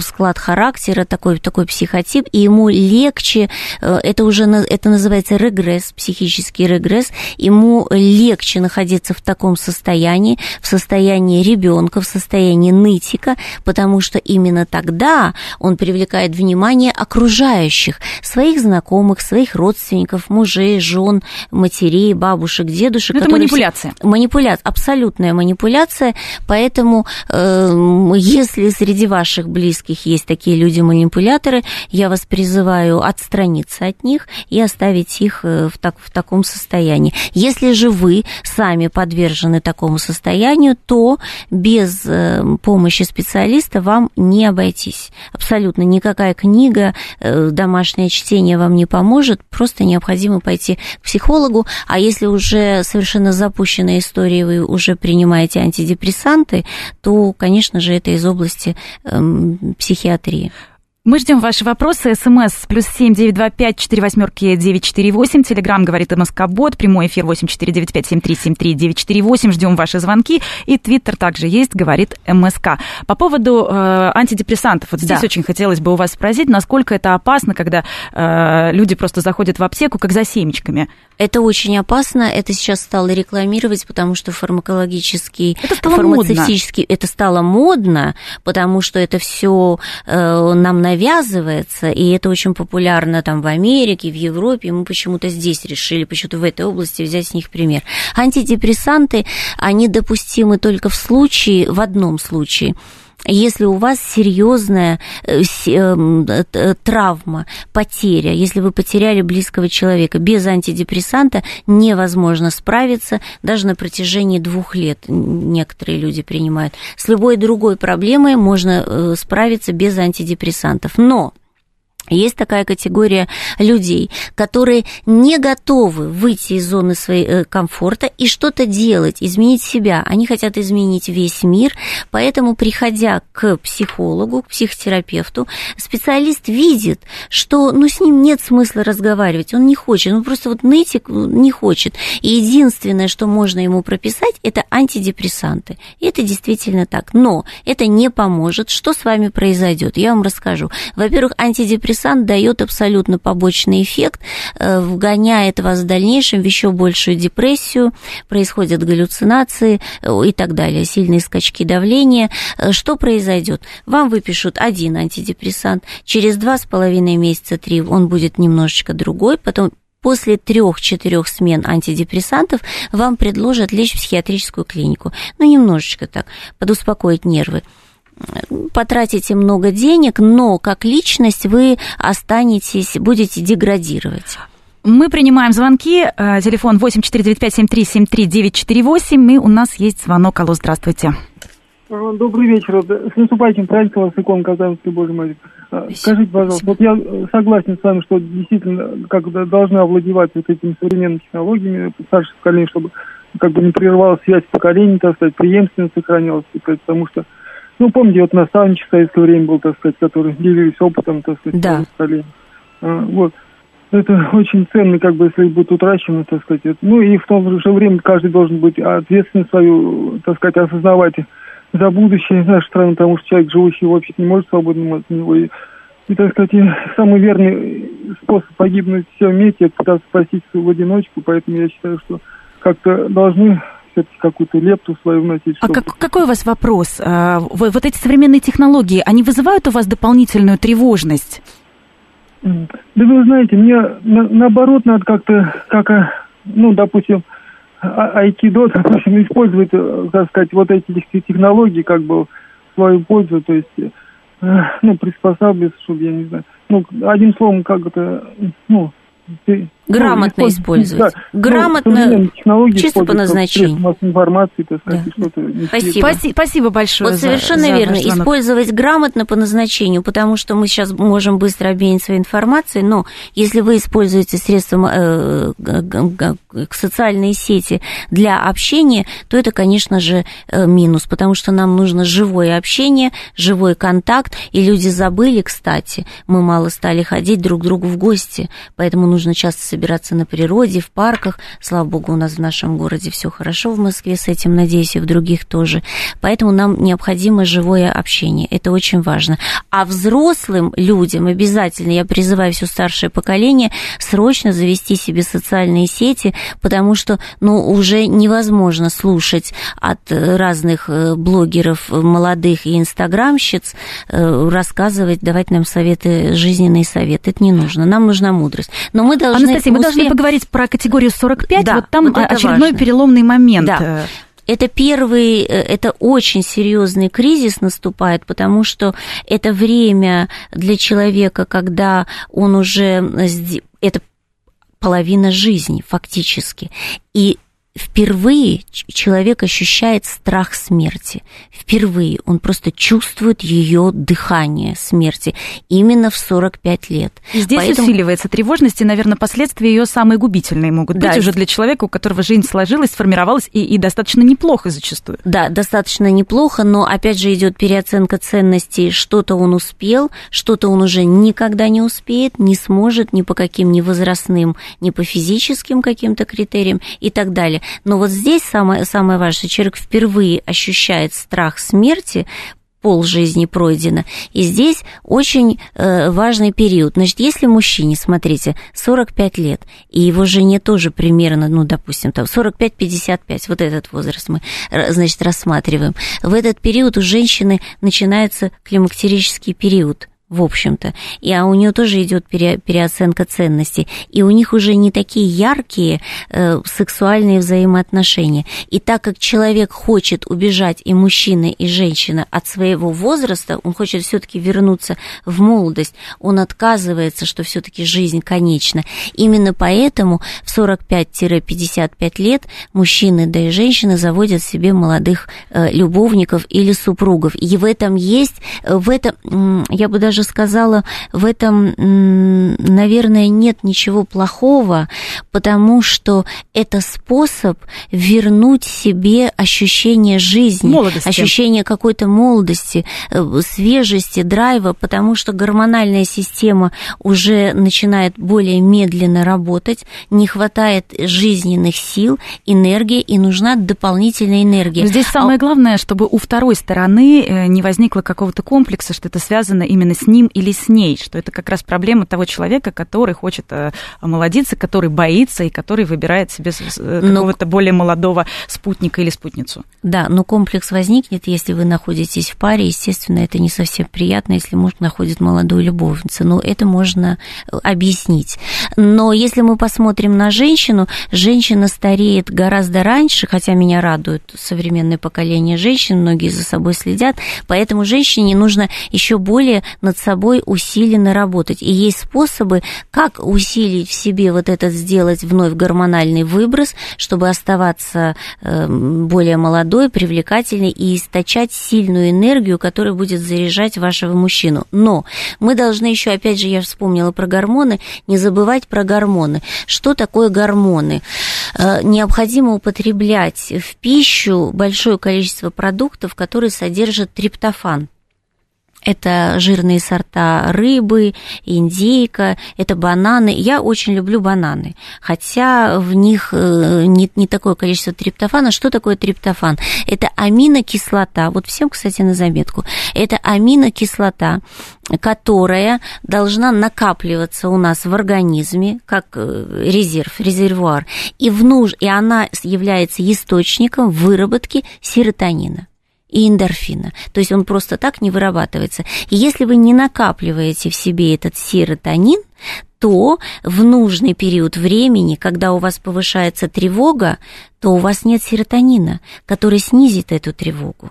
склад характера, такой, такой психотип, и ему легче, это уже это называется регресс, психический регресс, и ему легче находиться в таком состоянии, в состоянии ребенка, в состоянии нытика, потому что именно тогда он привлекает внимание окружающих, своих знакомых, своих родственников, мужей, жен, матерей, бабушек, дедушек. Это манипуляция. Все... Манипуляция, абсолютная манипуляция, поэтому э, если среди ваших близких есть такие люди-манипуляторы, я вас призываю отстраниться от них и оставить их э, в, так, в таком состоянии. Если же вы сами подвержены такому состоянию, то без э, помощи специалиста вам не обойтись. Абсолютно никакая книга, э, домашнее чтение вам не поможет, просто необходимо пойти к психологу, а если уже совершенно запущенная история, вы уже принимаете антидепрессанты, то, конечно же, это из области эм, психиатрии. Мы ждем ваши вопросы. СМС плюс семь девять два пять четыре восьмерки девять четыре восемь. Телеграмм говорит МСК Бот. Прямой эфир восемь четыре девять пять семь три семь три девять четыре восемь. Ждем ваши звонки. И Твиттер также есть, говорит МСК. По поводу э, антидепрессантов. Вот здесь да. очень хотелось бы у вас спросить, насколько это опасно, когда э, люди просто заходят в аптеку как за семечками. Это очень опасно. Это сейчас стало рекламировать, потому что фармакологический, это стало фармацевтический, модно. это стало модно, потому что это все э, нам, навязывается, и это очень популярно там в Америке, в Европе, мы почему-то здесь решили, почему-то в этой области взять с них пример. Антидепрессанты, они допустимы только в случае, в одном случае – если у вас серьезная э, эм, травма, потеря, если вы потеряли близкого человека, без антидепрессанта невозможно справиться даже на протяжении двух лет. Некоторые люди принимают. С любой другой проблемой можно э, справиться без антидепрессантов. Но есть такая категория людей, которые не готовы выйти из зоны своей э, комфорта и что-то делать, изменить себя. Они хотят изменить весь мир, поэтому, приходя к психологу, к психотерапевту, специалист видит, что ну, с ним нет смысла разговаривать, он не хочет, он просто вот нытик не хочет. И единственное, что можно ему прописать, это антидепрессанты. И это действительно так. Но это не поможет. Что с вами произойдет? Я вам расскажу. Во-первых, антидепрессанты антидепрессант дает абсолютно побочный эффект, э, вгоняет вас в дальнейшем в еще большую депрессию, происходят галлюцинации э, и так далее, сильные скачки давления. Э, что произойдет? Вам выпишут один антидепрессант, через два с половиной месяца, три он будет немножечко другой, потом после трех-четырех смен антидепрессантов вам предложат лечь в психиатрическую клинику. Ну, немножечко так, подуспокоить нервы потратите много денег, но как личность вы останетесь, будете деградировать. Мы принимаем звонки. Э, телефон 8495-7373-948. И у нас есть звонок. Алло, здравствуйте. Э, добрый вечер. С наступающим праздником вас, икон Казанский Божий Матерь. Э, скажите, пожалуйста, вот я согласен с вами, что действительно как должны овладевать вот этими современными технологиями старшее поколение, чтобы как бы не прервалась связь поколений, так сказать, преемственность сохранялась, потому что ну, помните, вот наставничек в советское время был, так сказать, который делились опытом, так сказать, да. А, вот. Это очень ценно, как бы, если будет утрачено, так сказать. Ну, и в то же время каждый должен быть ответственность свою, так сказать, осознавать за будущее нашей страны, потому что человек, живущий в обществе, не может свободно от него. И, и, так сказать, самый верный способ погибнуть все вместе, это пытаться спасти в одиночку, поэтому я считаю, что как-то должны все-таки какую-то лепту свою вносить. А как, какой у вас вопрос? А, вот эти современные технологии, они вызывают у вас дополнительную тревожность? Да вы знаете, мне на, наоборот надо как-то, как, а, ну, допустим, а, айкидо, допустим, использовать, э, так сказать, вот эти технологии как бы в свою пользу, то есть, э, ну, приспосабливаться, чтобы, я не знаю, ну, одним словом, как это, ну, Грамотно ну, использовать. Да, ну, Грамотно, ну, чисто по назначению. Информации, так сказать, да. Спасибо. Спасибо большое. Вот за, совершенно за верно. Использовать грамотно по назначению, потому что мы сейчас можем быстро обмениваться информацией, но если вы используете средства э, социальные сети для общения, то это, конечно же, э, минус, потому что нам нужно живое общение, живой контакт, и люди забыли, кстати, мы мало стали ходить друг к другу в гости, поэтому нужно часто собираться на природе, в парках. Слава богу, у нас в нашем городе все хорошо в Москве с этим, надеюсь, и в других тоже. Поэтому нам необходимо живое общение. Это очень важно. А взрослым людям обязательно, я призываю все старшее поколение, срочно завести себе социальные сети, потому что, ну, уже невозможно слушать от разных э, блогеров молодых и инстаграмщиц э, рассказывать, давать нам советы, жизненные советы. Это не нужно. Нам нужна мудрость. Но мы должны Анастасия, мы должны поговорить про категорию 45. Да, вот там вот очередной важно. переломный момент. Да. Это первый, э, это очень серьезный кризис наступает, потому что это время для человека, когда он уже, это половина жизни фактически. И впервые человек ощущает страх смерти. Впервые он просто чувствует ее дыхание смерти именно в 45 лет. И здесь Поэтому... усиливается тревожность, и, наверное, последствия ее самые губительные могут да. быть уже для человека, у которого жизнь сложилась, сформировалась, и, и достаточно неплохо зачастую. Да, достаточно неплохо, но опять же идет переоценка ценностей. Что-то он успел, что-то он уже никогда не успеет, не сможет ни по каким ни возрастным, ни по физическим каким-то критериям и так далее. Но вот здесь самое, самое важное, человек впервые ощущает страх смерти, пол жизни пройдено. И здесь очень э, важный период. Значит, если мужчине, смотрите, 45 лет, и его жене тоже примерно, ну, допустим, там 45-55, вот этот возраст мы, значит, рассматриваем, в этот период у женщины начинается климактерический период – в общем-то. И, а у нее тоже идет пере, переоценка ценностей. И у них уже не такие яркие э, сексуальные взаимоотношения. И так как человек хочет убежать, и мужчина, и женщина, от своего возраста, он хочет все-таки вернуться в молодость, он отказывается, что все-таки жизнь конечна. Именно поэтому в 45-55 лет мужчины, да и женщины заводят себе молодых э, любовников или супругов. И в этом есть, в этом, я бы даже даже сказала, в этом, наверное, нет ничего плохого, потому что это способ вернуть себе ощущение жизни, молодости. ощущение какой-то молодости, э, свежести, драйва, потому что гормональная система уже начинает более медленно работать, не хватает жизненных сил, энергии, и нужна дополнительная энергия. здесь самое а... главное, чтобы у второй стороны э, не возникло какого-то комплекса, что это связано именно с ним или с ней, что это как раз проблема того человека, который хочет э, омолодиться, который боится и который выбирает себе э, ну, какого-то более молодого спутника или спутницу. Да, но комплекс возникнет, если вы находитесь в паре. Естественно, это не совсем приятно, если муж находит молодую любовницу. Но это можно э, объяснить. Но если мы посмотрим на женщину, женщина стареет гораздо раньше, хотя меня радует современное поколение женщин, многие за собой следят, поэтому женщине нужно еще более над над собой усиленно работать. И есть способы, как усилить в себе вот этот, сделать вновь гормональный выброс, чтобы оставаться эм, более молодой, привлекательной и источать сильную энергию, которая будет заряжать вашего мужчину. Но мы должны еще, опять же, я вспомнила про гормоны, не забывать про гормоны. Что такое гормоны? Э, необходимо употреблять в пищу большое количество продуктов, которые содержат триптофан. Это жирные сорта рыбы, индейка, это бананы. Я очень люблю бананы, хотя в них э, не, не такое количество триптофана. Что такое триптофан? Это аминокислота. Вот всем, кстати, на заметку. Это аминокислота, которая должна накапливаться у нас в организме как э, резерв, резервуар, и, в нуж... и она является источником выработки серотонина и эндорфина. То есть он просто так не вырабатывается. И если вы не накапливаете в себе этот серотонин, то в нужный период времени, когда у вас повышается тревога, то у вас нет серотонина, который снизит эту тревогу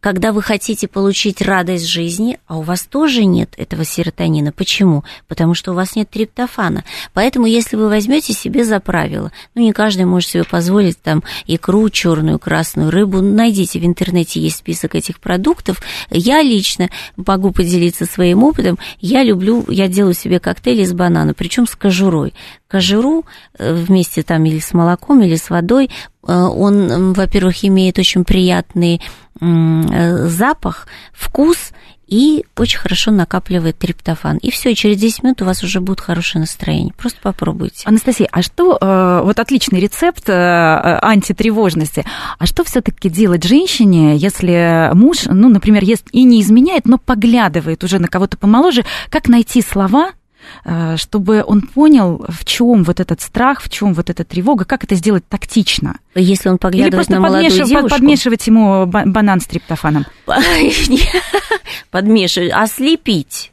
когда вы хотите получить радость жизни, а у вас тоже нет этого серотонина. Почему? Потому что у вас нет триптофана. Поэтому, если вы возьмете себе за правило, ну, не каждый может себе позволить там икру, черную, красную рыбу, найдите в интернете, есть список этих продуктов. Я лично могу поделиться своим опытом. Я люблю, я делаю себе коктейли из банана, причем с кожурой. Кожуру э, вместе там или с молоком, или с водой, э, он, во-первых, имеет очень приятный Э, запах, вкус и очень хорошо накапливает триптофан. И все, через 10 минут у вас уже будет хорошее настроение. Просто попробуйте. Анастасия, а что, э, вот отличный рецепт э, антитревожности, а что все-таки делать женщине, если муж, ну, например, ест и не изменяет, но поглядывает уже на кого-то помоложе, как найти слова, Э, чтобы он понял, в чем вот этот страх, в чем вот эта тревога, как это сделать тактично. Если он поглядывает Или на молодую подмешив, девушку... подмешивать ему банан с триптофаном. Подмешивать, ослепить.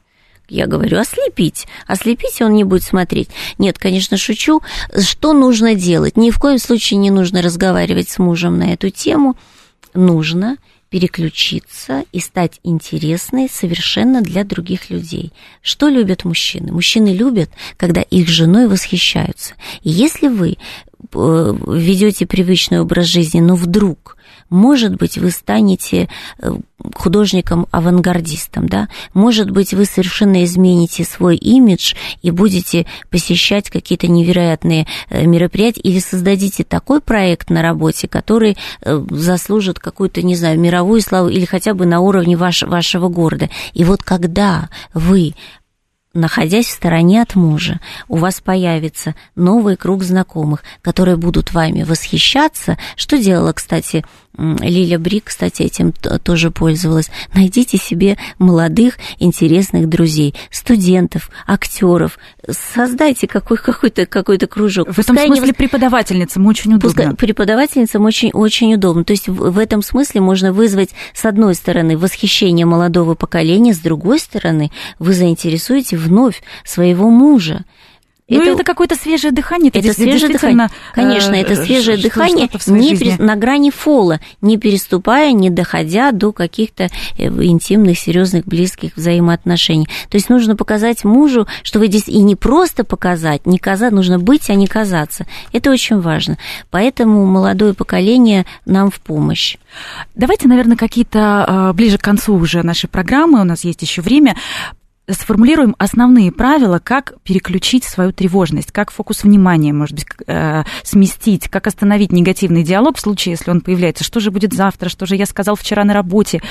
Я говорю, ослепить. Ослепить он не будет смотреть. Нет, конечно, шучу. Что нужно делать? Ни в коем случае не нужно разговаривать с мужем на эту тему. Нужно переключиться и стать интересной совершенно для других людей. Что любят мужчины? Мужчины любят, когда их женой восхищаются. И если вы э, ведете привычный образ жизни, но вдруг может быть, вы станете э, художником-авангардистом, да? Может быть, вы совершенно измените свой имидж и будете посещать какие-то невероятные э, мероприятия или создадите такой проект на работе, который э, заслужит какую-то, не знаю, мировую славу или хотя бы на уровне ваш, вашего города. И вот когда вы находясь в стороне от мужа, у вас появится новый круг знакомых, которые будут вами восхищаться. Что делала, кстати, Лиля Брик, кстати, этим тоже пользовалась. Найдите себе молодых, интересных друзей, студентов, актеров. Создайте какой, какой-то, какой-то кружок. В этом смысле не... преподавательницам очень удобно. Пускай преподавательницам очень, очень удобно. То есть в, в этом смысле можно вызвать, с одной стороны, восхищение молодого поколения, с другой стороны, вы заинтересуете вновь своего мужа. Ну, это, это какое-то свежее дыхание. Это, свежее дыхание. Конечно, это э, свежее что, дыхание не перес... на грани фола, не переступая, не доходя до каких-то э, интимных, серьезных, близких взаимоотношений. То есть нужно показать мужу, что вы здесь и не просто показать, не казать, нужно быть, а не казаться. Это очень важно. Поэтому молодое поколение нам в помощь. Давайте, наверное, какие-то э, ближе к концу уже нашей программы, у нас есть еще время, сформулируем основные правила, как переключить свою тревожность, как фокус внимания, может быть, э, сместить, как остановить негативный диалог в случае, если он появляется. Что же будет завтра, что же я сказал вчера на работе.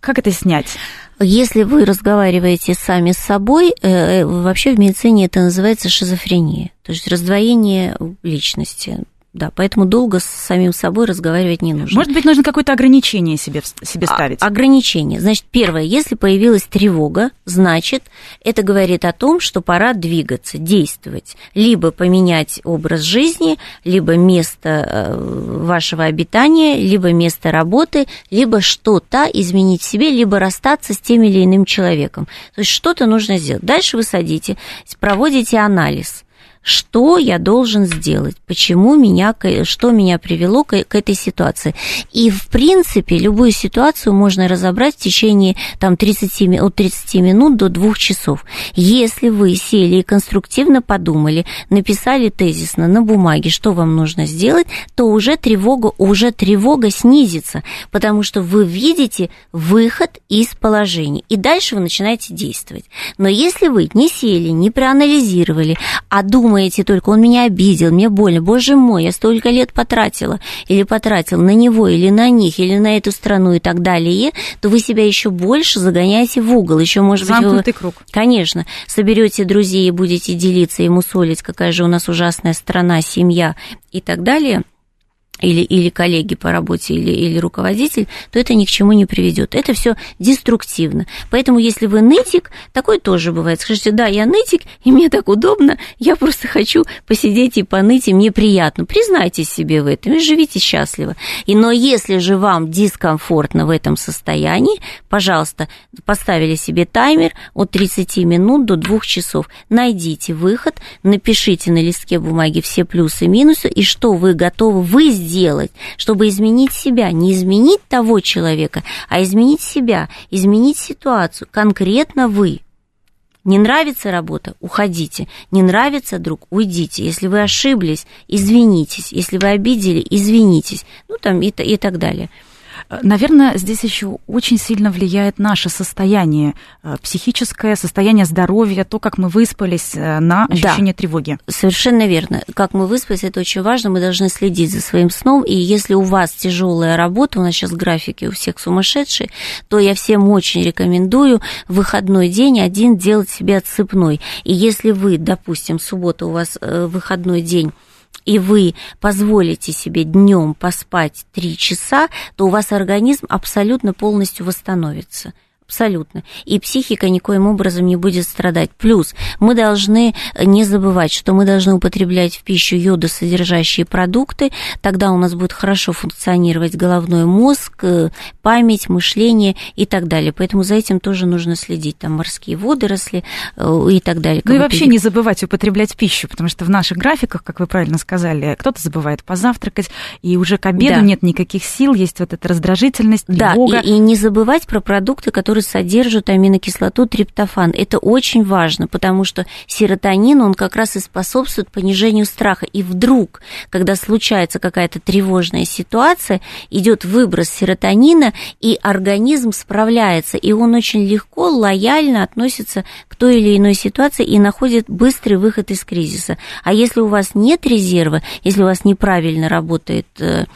Как это снять? Если вы разговариваете сами с собой, э, вообще в медицине это называется шизофрения, то есть раздвоение личности. Да, поэтому долго с самим собой разговаривать не нужно. Может быть, нужно какое-то ограничение себе, себе а, ставить? А, ограничение. Значит, первое, если появилась тревога, значит, это говорит о том, что пора двигаться, действовать. Либо поменять образ жизни, либо место э, вашего обитания, либо место работы, либо что-то изменить в себе, либо расстаться с тем или иным человеком. То есть что-то нужно сделать. Дальше вы садите, проводите анализ что я должен сделать, почему меня, что меня привело к, к этой ситуации. И, в принципе, любую ситуацию можно разобрать в течение там, 30, от 30 минут до 2 часов. Если вы сели и конструктивно подумали, написали тезисно на бумаге, что вам нужно сделать, то уже тревога, уже тревога снизится, потому что вы видите выход из положения. И дальше вы начинаете действовать. Но если вы не сели, не проанализировали, а думаете, думаете только, он меня обидел, мне больно, боже мой, я столько лет потратила или потратил на него, или на них, или на эту страну и так далее, то вы себя еще больше загоняете в угол. Еще, может Замкнутый быть, вы, круг. Конечно, соберете друзей и будете делиться ему солить, какая же у нас ужасная страна, семья и так далее – или, или коллеги по работе, или, или руководитель, то это ни к чему не приведет. Это все деструктивно. Поэтому, если вы нытик, такое тоже бывает. Скажите, да, я нытик, и мне так удобно, я просто хочу посидеть и поныть, и мне приятно. Признайтесь себе в этом и живите счастливо. И, но если же вам дискомфортно в этом состоянии, пожалуйста, поставили себе таймер от 30 минут до 2 часов. Найдите выход, напишите на листке бумаги все плюсы и минусы, и что вы готовы вы сделать чтобы изменить себя, не изменить того человека, а изменить себя, изменить ситуацию, конкретно вы. Не нравится работа, уходите. Не нравится друг, уйдите. Если вы ошиблись, извинитесь. Если вы обидели, извинитесь. Ну, там и, и так далее. Наверное, здесь еще очень сильно влияет наше состояние э, психическое, состояние здоровья, то, как мы выспались э, на ощущение да, тревоги. Совершенно верно. Как мы выспались, это очень важно. Мы должны следить за своим сном. И если у вас тяжелая работа, у нас сейчас графики у всех сумасшедшие, то я всем очень рекомендую в выходной день один делать себе отсыпной. И если вы, допустим, суббота у вас э, выходной день, и вы позволите себе днем поспать 3 часа, то у вас организм абсолютно полностью восстановится Абсолютно. И психика никоим образом не будет страдать. Плюс мы должны не забывать, что мы должны употреблять в пищу йодосодержащие продукты, тогда у нас будет хорошо функционировать головной мозг, э, память, мышление и так далее. Поэтому за этим тоже нужно следить. Там морские водоросли э, и так далее. Ну и вообще не забывать употреблять пищу, потому что в наших графиках, как вы правильно сказали, кто-то забывает позавтракать, и уже к обеду да. нет никаких сил, есть вот эта раздражительность, тревога. Да, и, и не забывать про продукты, которые которые содержат аминокислоту триптофан. Это очень важно, потому что серотонин, он как раз и способствует понижению страха. И вдруг, когда случается какая-то тревожная ситуация, идет выброс серотонина, и организм справляется, и он очень легко, лояльно относится к той или иной ситуации и находит быстрый выход из кризиса. А если у вас нет резерва, если у вас неправильно работает э,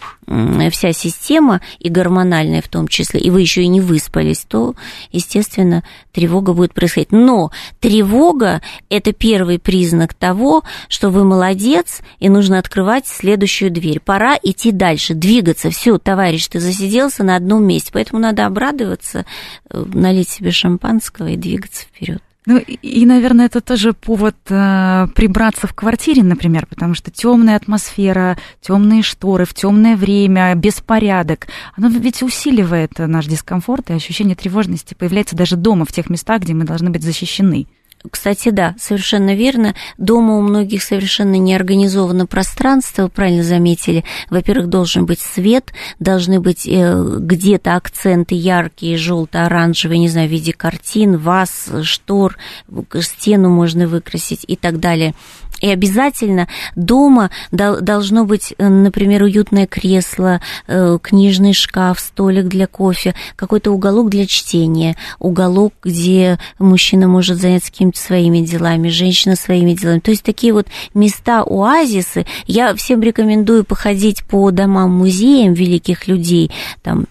вся система, и гормональная в том числе, и вы еще и не выспались, то естественно, тревога будет происходить. Но тревога – это первый признак того, что вы молодец, и нужно открывать следующую дверь. Пора идти дальше, двигаться. Все, товарищ, ты засиделся на одном месте, поэтому надо обрадоваться, э, налить себе шампанского и двигаться вперед. Ну и, наверное, это тоже повод э, прибраться в квартире, например, потому что темная атмосфера, темные шторы в темное время, беспорядок, оно ведь усиливает наш дискомфорт и ощущение тревожности появляется даже дома, в тех местах, где мы должны быть защищены. Кстати, да, совершенно верно. Дома у многих совершенно не организовано пространство, правильно заметили. Во-первых, должен быть свет, должны быть э, где-то акценты яркие, желто-оранжевые, не знаю, в виде картин, ваз, штор, стену можно выкрасить и так далее. И обязательно дома должно быть, э, например, уютное кресло, э, книжный шкаф, столик для кофе, какой-то уголок для чтения, уголок, где мужчина может заняться какими-то своими делами, женщина своими делами. То есть такие вот места, оазисы. Я всем рекомендую походить по домам-музеям великих людей, там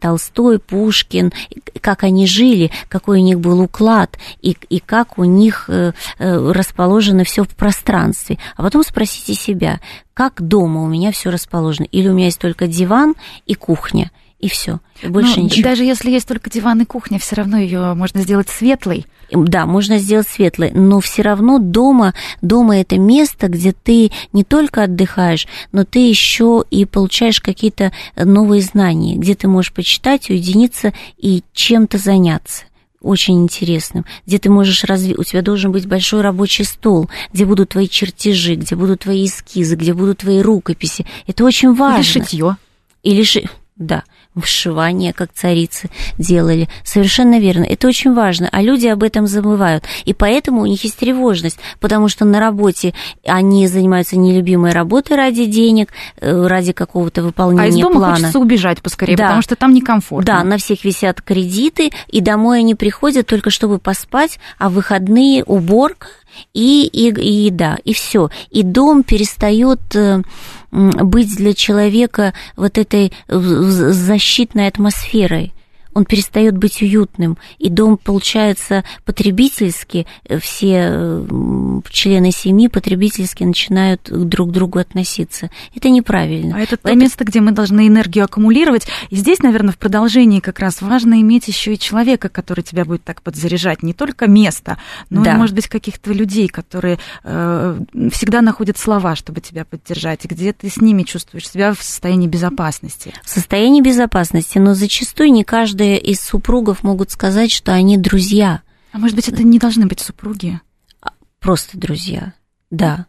Толстой, Пушкин, как они жили, какой у них был уклад и, и как у них э, э, расположено все в пространстве. А потом спросите себя, как дома у меня все расположено? Или у меня есть только диван и кухня, и все, больше Но ничего. Даже если есть только диван и кухня, все равно ее можно сделать светлой. Да, можно сделать светлой, но все равно дома, дома это место, где ты не только отдыхаешь, но ты еще и получаешь какие-то новые знания, где ты можешь почитать, уединиться и чем-то заняться очень интересным, где ты можешь развить, у тебя должен быть большой рабочий стол, где будут твои чертежи, где будут твои эскизы, где будут твои рукописи. Это очень важно. Или шитье. Или ши... Да вышивание, как царицы делали. Совершенно верно. Это очень важно. А люди об этом забывают. И поэтому у них есть тревожность, потому что на работе они занимаются нелюбимой работой ради денег, э, ради какого-то выполнения плана. А из дома плана. хочется убежать поскорее, да. потому что там некомфортно. Да, на всех висят кредиты, и домой они приходят только чтобы поспать, а в выходные уборка и, и, и еда, и все. И дом перестает э, быть для человека вот этой защитной атмосферой он перестает быть уютным, и дом получается потребительски, э, все э, члены семьи потребительски начинают друг к другу относиться. Это неправильно. А это то место, где мы должны энергию аккумулировать. И здесь, наверное, в продолжении как раз важно иметь еще и человека, который тебя будет так подзаряжать. Не только место, но, да. и, может быть, каких-то людей, которые э, всегда находят слова, чтобы тебя поддержать, и где ты с ними чувствуешь себя в состоянии безопасности. В состоянии безопасности, но зачастую не каждый каждый из супругов могут сказать, что они друзья. А может быть, это не должны быть супруги? А, просто друзья, да.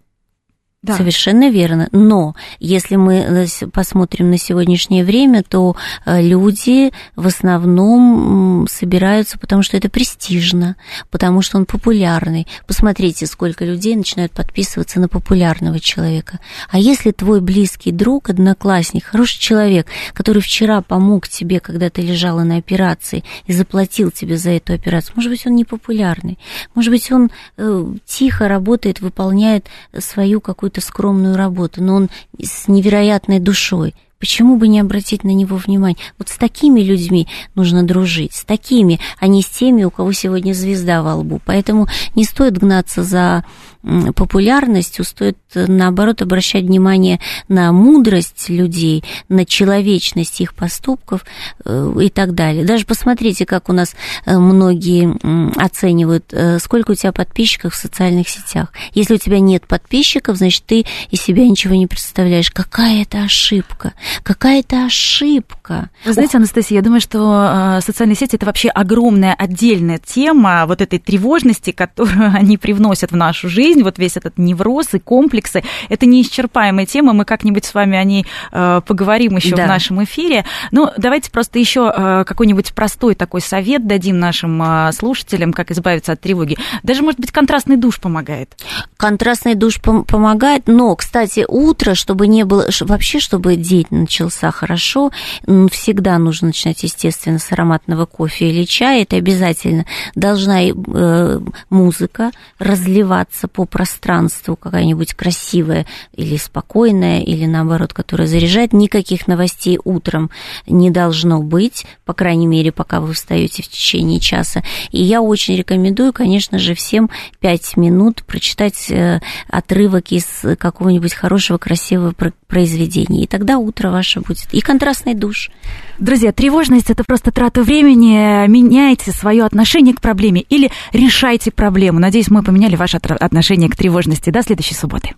Да. Совершенно верно. Но если мы э, посмотрим на сегодняшнее время, то э, люди в основном собираются, потому что это престижно, потому что он популярный. Посмотрите, сколько людей начинают подписываться на популярного человека. А если твой близкий друг, одноклассник, хороший человек, который вчера помог тебе, когда ты лежала на операции, и заплатил тебе за эту операцию, может быть, он не популярный, может быть, он э, тихо работает, выполняет свою какую-то скромную работу, но он с невероятной душой. Почему бы не обратить на него внимание? Вот с такими людьми нужно дружить, с такими, а не с теми, у кого сегодня звезда во лбу. Поэтому не стоит гнаться за популярностью, стоит, наоборот, обращать внимание на мудрость людей, на человечность их поступков э, и так далее. Даже посмотрите, как у нас э, многие оценивают, э, сколько у тебя подписчиков в социальных сетях. Если у тебя нет подписчиков, значит, ты из себя ничего не представляешь. Какая это ошибка? Какая это ошибка? Вы знаете, Анастасия, я думаю, что социальные сети это вообще огромная отдельная тема вот этой тревожности, которую они привносят в нашу жизнь вот весь этот невроз и комплексы, это неисчерпаемая тема, мы как-нибудь с вами о ней э, поговорим еще да. в нашем эфире. Ну, давайте просто еще э, какой-нибудь простой такой совет дадим нашим слушателям, как избавиться от тревоги. Даже, может быть, контрастный душ помогает. Контрастный душ пом- помогает, но, кстати, утро, чтобы не было, вообще, чтобы день начался хорошо, всегда нужно начинать, естественно, с ароматного кофе или чая, это обязательно. Должна э, музыка разливаться по пространству, какая-нибудь красивая или спокойная, или наоборот, которая заряжает. Никаких новостей утром не должно быть, по крайней мере, пока вы встаете в течение часа. И я очень рекомендую, конечно же, всем 5 минут прочитать э, отрывок из какого-нибудь хорошего, красивого произведения. И тогда утро ваше будет. И контрастный душ. Друзья, тревожность это просто трата времени. Меняйте свое отношение к проблеме или решайте проблему. Надеюсь, мы поменяли ваше отношение к тревожности. До следующей субботы.